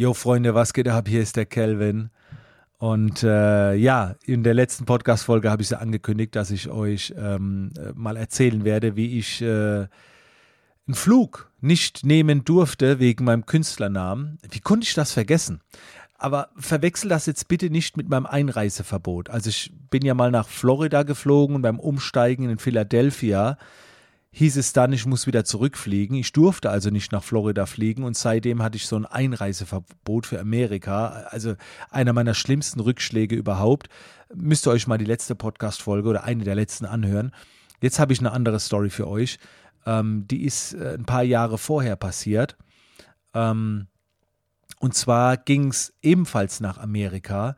Jo Freunde, was geht ab? Hier ist der Kelvin. Und äh, ja, in der letzten Podcast-Folge habe ich ja angekündigt, dass ich euch ähm, äh, mal erzählen werde, wie ich äh, einen Flug nicht nehmen durfte wegen meinem Künstlernamen. Wie konnte ich das vergessen? Aber verwechsel das jetzt bitte nicht mit meinem Einreiseverbot. Also ich bin ja mal nach Florida geflogen und beim Umsteigen in Philadelphia hieß es dann, ich muss wieder zurückfliegen. Ich durfte also nicht nach Florida fliegen und seitdem hatte ich so ein Einreiseverbot für Amerika. Also einer meiner schlimmsten Rückschläge überhaupt. Müsst ihr euch mal die letzte Podcast-Folge oder eine der letzten anhören. Jetzt habe ich eine andere Story für euch. Ähm, die ist äh, ein paar Jahre vorher passiert. Ähm, und zwar ging es ebenfalls nach Amerika.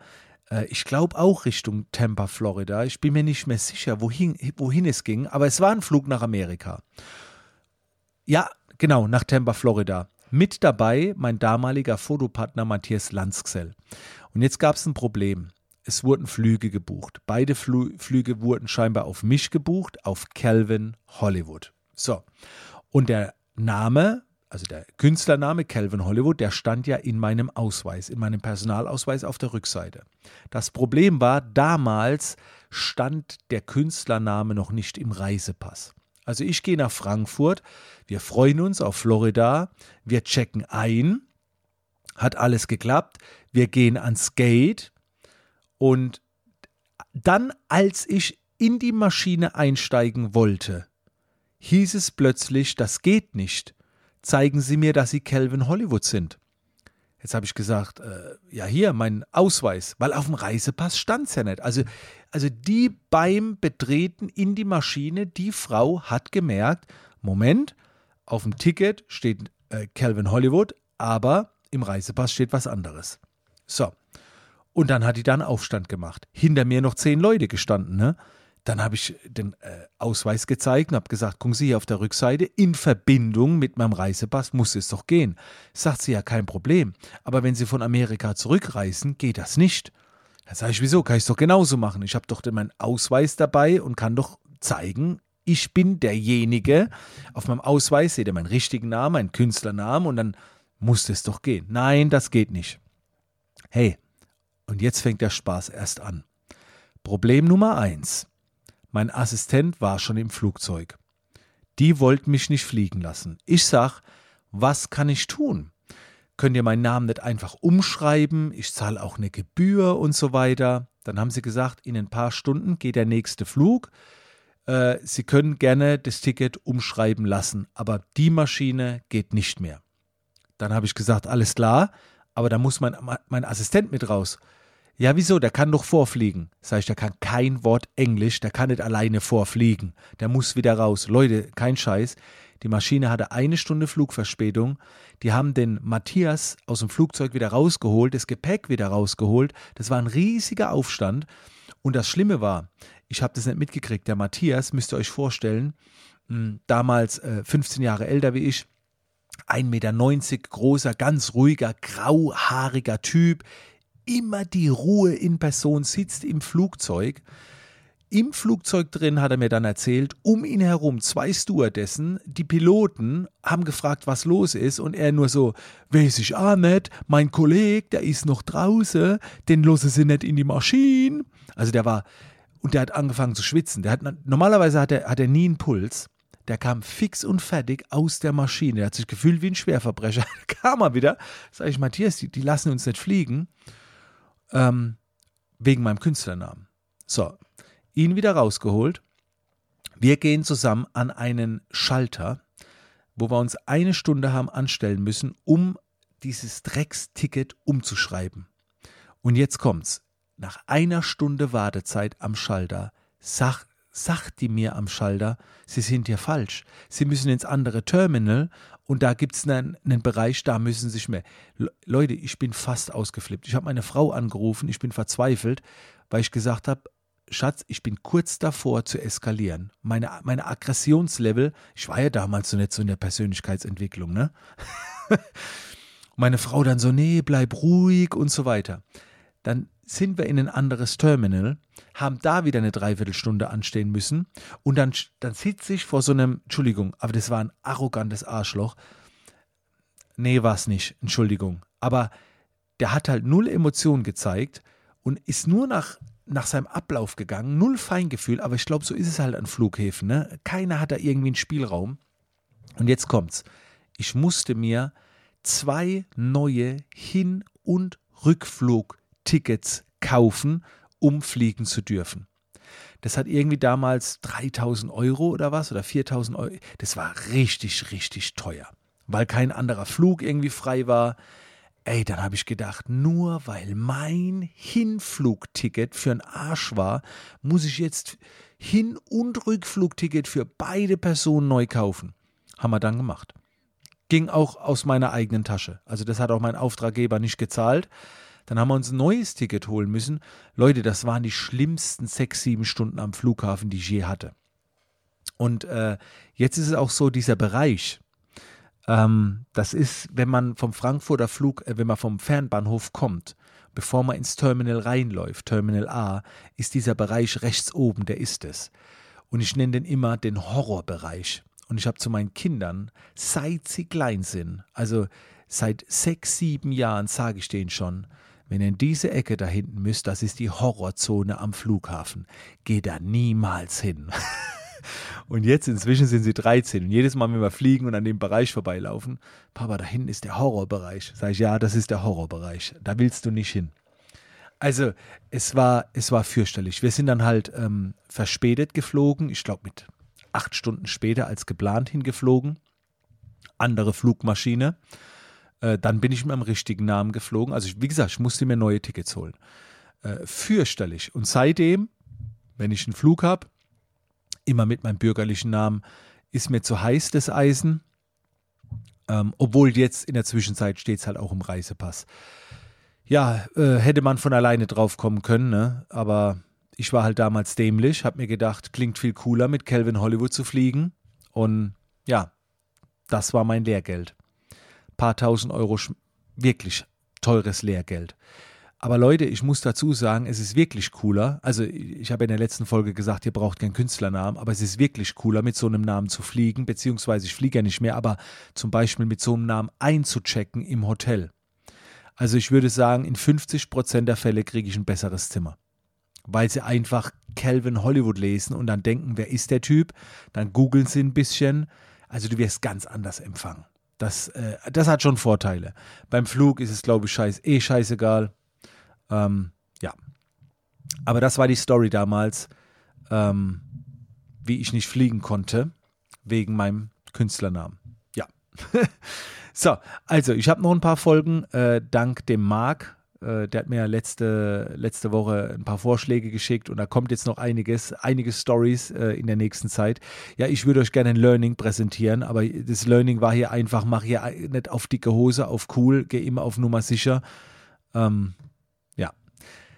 Äh, ich glaube auch Richtung Tampa, Florida. Ich bin mir nicht mehr sicher, wohin, wohin es ging, aber es war ein Flug nach Amerika. Ja, genau, nach Tampa, Florida. Mit dabei mein damaliger Fotopartner Matthias Lanzxell. Und jetzt gab es ein Problem. Es wurden Flüge gebucht. Beide Flü Flüge wurden scheinbar auf mich gebucht, auf Calvin Hollywood. So. Und der Name also der Künstlername Calvin Hollywood, der stand ja in meinem Ausweis, in meinem Personalausweis auf der Rückseite. Das Problem war, damals stand der Künstlername noch nicht im Reisepass. Also ich gehe nach Frankfurt, wir freuen uns auf Florida, wir checken ein, hat alles geklappt, wir gehen ans Gate und dann, als ich in die Maschine einsteigen wollte, hieß es plötzlich, das geht nicht zeigen Sie mir, dass Sie Calvin Hollywood sind. Jetzt habe ich gesagt, äh, ja hier, mein Ausweis, weil auf dem Reisepass stand es ja nicht. Also, also die beim Betreten in die Maschine, die Frau hat gemerkt, Moment, auf dem Ticket steht äh, Calvin Hollywood, aber im Reisepass steht was anderes. So. Und dann hat die dann Aufstand gemacht. Hinter mir noch zehn Leute gestanden, ne? Dann habe ich den äh, Ausweis gezeigt und habe gesagt, gucken Sie hier auf der Rückseite, in Verbindung mit meinem Reisepass muss es doch gehen. Sagt sie ja, kein Problem. Aber wenn Sie von Amerika zurückreisen, geht das nicht. Dann sage ich, wieso? Kann ich es doch genauso machen. Ich habe doch meinen Ausweis dabei und kann doch zeigen, ich bin derjenige. Auf meinem Ausweis seht ihr meinen richtigen Namen, meinen Künstlernamen und dann muss es doch gehen. Nein, das geht nicht. Hey, und jetzt fängt der Spaß erst an. Problem Nummer eins. Mein Assistent war schon im Flugzeug. Die wollten mich nicht fliegen lassen. Ich sag, was kann ich tun? Könnt ihr meinen Namen nicht einfach umschreiben? Ich zahle auch eine Gebühr und so weiter. Dann haben sie gesagt, in ein paar Stunden geht der nächste Flug. Äh, sie können gerne das Ticket umschreiben lassen, aber die Maschine geht nicht mehr. Dann habe ich gesagt, alles klar, aber da muss mein, mein Assistent mit raus. Ja, wieso? Der kann doch vorfliegen. Sag ich, der kann kein Wort Englisch, der kann nicht alleine vorfliegen. Der muss wieder raus. Leute, kein Scheiß. Die Maschine hatte eine Stunde Flugverspätung. Die haben den Matthias aus dem Flugzeug wieder rausgeholt, das Gepäck wieder rausgeholt. Das war ein riesiger Aufstand. Und das Schlimme war, ich habe das nicht mitgekriegt. Der Matthias, müsst ihr euch vorstellen, hm, damals äh, 15 Jahre älter wie ich, 1,90 Meter großer, ganz ruhiger, grauhaariger Typ, immer die Ruhe in Person, sitzt im Flugzeug. Im Flugzeug drin hat er mir dann erzählt, um ihn herum zwei Stewardessen, die Piloten haben gefragt, was los ist und er nur so, weiß ich auch nicht, mein Kollege, der ist noch draußen, den losen sie nicht in die Maschine. Also der war, und der hat angefangen zu schwitzen. Der hat, normalerweise hat er, hat er nie einen Puls. Der kam fix und fertig aus der Maschine. Der hat sich gefühlt wie ein Schwerverbrecher. kam er wieder. Sag ich, Matthias, die, die lassen uns nicht fliegen ähm, wegen meinem Künstlernamen. So, ihn wieder rausgeholt. Wir gehen zusammen an einen Schalter, wo wir uns eine Stunde haben anstellen müssen, um dieses Drecksticket umzuschreiben. Und jetzt kommt's. Nach einer Stunde Wartezeit am Schalter sagt, sagt die mir am Schalter, Sie sind hier falsch. Sie müssen ins andere Terminal und da gibt es einen, einen, Bereich, da müssen sich mehr. Leute, ich bin fast ausgeflippt. Ich habe meine Frau angerufen, ich bin verzweifelt, weil ich gesagt habe, Schatz, ich bin kurz davor zu eskalieren. Meine, meine Aggressionslevel, ich war ja damals so nicht so in der Persönlichkeitsentwicklung, ne? meine Frau dann so, nee, bleib ruhig und so weiter. Dann sind wir in ein anderes Terminal, haben da wieder eine Dreiviertelstunde anstehen müssen und dann, dann sitze ich vor so einem, Entschuldigung, aber das war ein arrogantes Arschloch. Nee, war es nicht, Entschuldigung. Aber der hat halt null Emotionen gezeigt und ist nur nach, nach seinem Ablauf gegangen, null Feingefühl, aber ich glaube, so ist es halt an Flughäfen. Ne? Keiner hat da irgendwie einen Spielraum. Und jetzt kommt's. Ich musste mir zwei neue Hin- und Rückflugtickets kaufen, um fliegen zu dürfen. Das hat irgendwie damals 3000 Euro oder was oder 4000 Euro. Das war richtig, richtig teuer, weil kein anderer Flug irgendwie frei war. Ey, dann habe ich gedacht, nur weil mein Hinflugticket für einen Arsch war, muss ich jetzt Hin- und Rückflugticket für beide Personen neu kaufen. Haben wir dann gemacht. Ging auch aus meiner eigenen Tasche. Also das hat auch mein Auftraggeber nicht gezahlt. Dann haben wir uns ein neues Ticket holen müssen. Leute, das waren die schlimmsten sechs, sieben Stunden am Flughafen, die ich je hatte. Und äh, jetzt ist es auch so, dieser Bereich, ähm, das ist, wenn man vom Frankfurter Flug, äh, wenn man vom Fernbahnhof kommt, bevor man ins Terminal reinläuft, Terminal A, ist dieser Bereich rechts oben, der ist es. Und ich nenne den immer den Horrorbereich. Und ich habe zu meinen Kindern, seit sie klein sind, also seit sechs, sieben Jahren sage ich denen schon, wenn ihr in diese Ecke da hinten müsst, das ist die Horrorzone am Flughafen. Geh da niemals hin. und jetzt inzwischen sind sie 13 und jedes Mal, wenn wir fliegen und an dem Bereich vorbeilaufen, Papa, da hinten ist der Horrorbereich. Sag ich, ja, das ist der Horrorbereich. Da willst du nicht hin. Also, es war, es war fürchterlich. Wir sind dann halt ähm, verspätet geflogen. Ich glaube, mit acht Stunden später als geplant hingeflogen. Andere Flugmaschine. Äh, dann bin ich mit meinem richtigen Namen geflogen. Also, ich, wie gesagt, ich musste mir neue Tickets holen. Äh, fürchterlich. Und seitdem, wenn ich einen Flug habe, immer mit meinem bürgerlichen Namen, ist mir zu heiß das Eisen. Ähm, obwohl jetzt in der Zwischenzeit steht es halt auch im Reisepass. Ja, äh, hätte man von alleine drauf kommen können, ne? aber ich war halt damals dämlich, habe mir gedacht, klingt viel cooler, mit Calvin Hollywood zu fliegen. Und ja, das war mein Lehrgeld. Paar tausend Euro, wirklich teures Lehrgeld. Aber Leute, ich muss dazu sagen, es ist wirklich cooler. Also ich habe in der letzten Folge gesagt, ihr braucht keinen Künstlernamen, aber es ist wirklich cooler, mit so einem Namen zu fliegen, beziehungsweise ich fliege ja nicht mehr, aber zum Beispiel mit so einem Namen einzuchecken im Hotel. Also ich würde sagen, in 50 Prozent der Fälle kriege ich ein besseres Zimmer weil sie einfach Calvin Hollywood lesen und dann denken, wer ist der Typ? Dann googeln sie ein bisschen. Also du wirst ganz anders empfangen. Das, äh, das hat schon Vorteile. Beim Flug ist es, glaube ich, scheiß, eh scheißegal. Ähm, ja. Aber das war die Story damals, ähm, wie ich nicht fliegen konnte, wegen meinem Künstlernamen. Ja. so, also ich habe noch ein paar Folgen, äh, dank dem Marc äh, der hat mir letzte, letzte Woche ein paar Vorschläge geschickt und da kommt jetzt noch einiges, einige Stories äh, in der nächsten Zeit. Ja, ich würde euch gerne ein Learning präsentieren, aber das Learning war hier einfach, mach hier nicht auf dicke Hose, auf cool, geh immer auf Nummer sicher. Ähm, ja.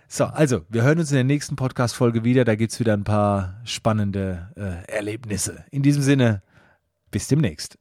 So, also, wir hören uns in der nächsten Podcast-Folge wieder. Da gibt es wieder ein paar spannende äh, Erlebnisse. In diesem Sinne, bis demnächst.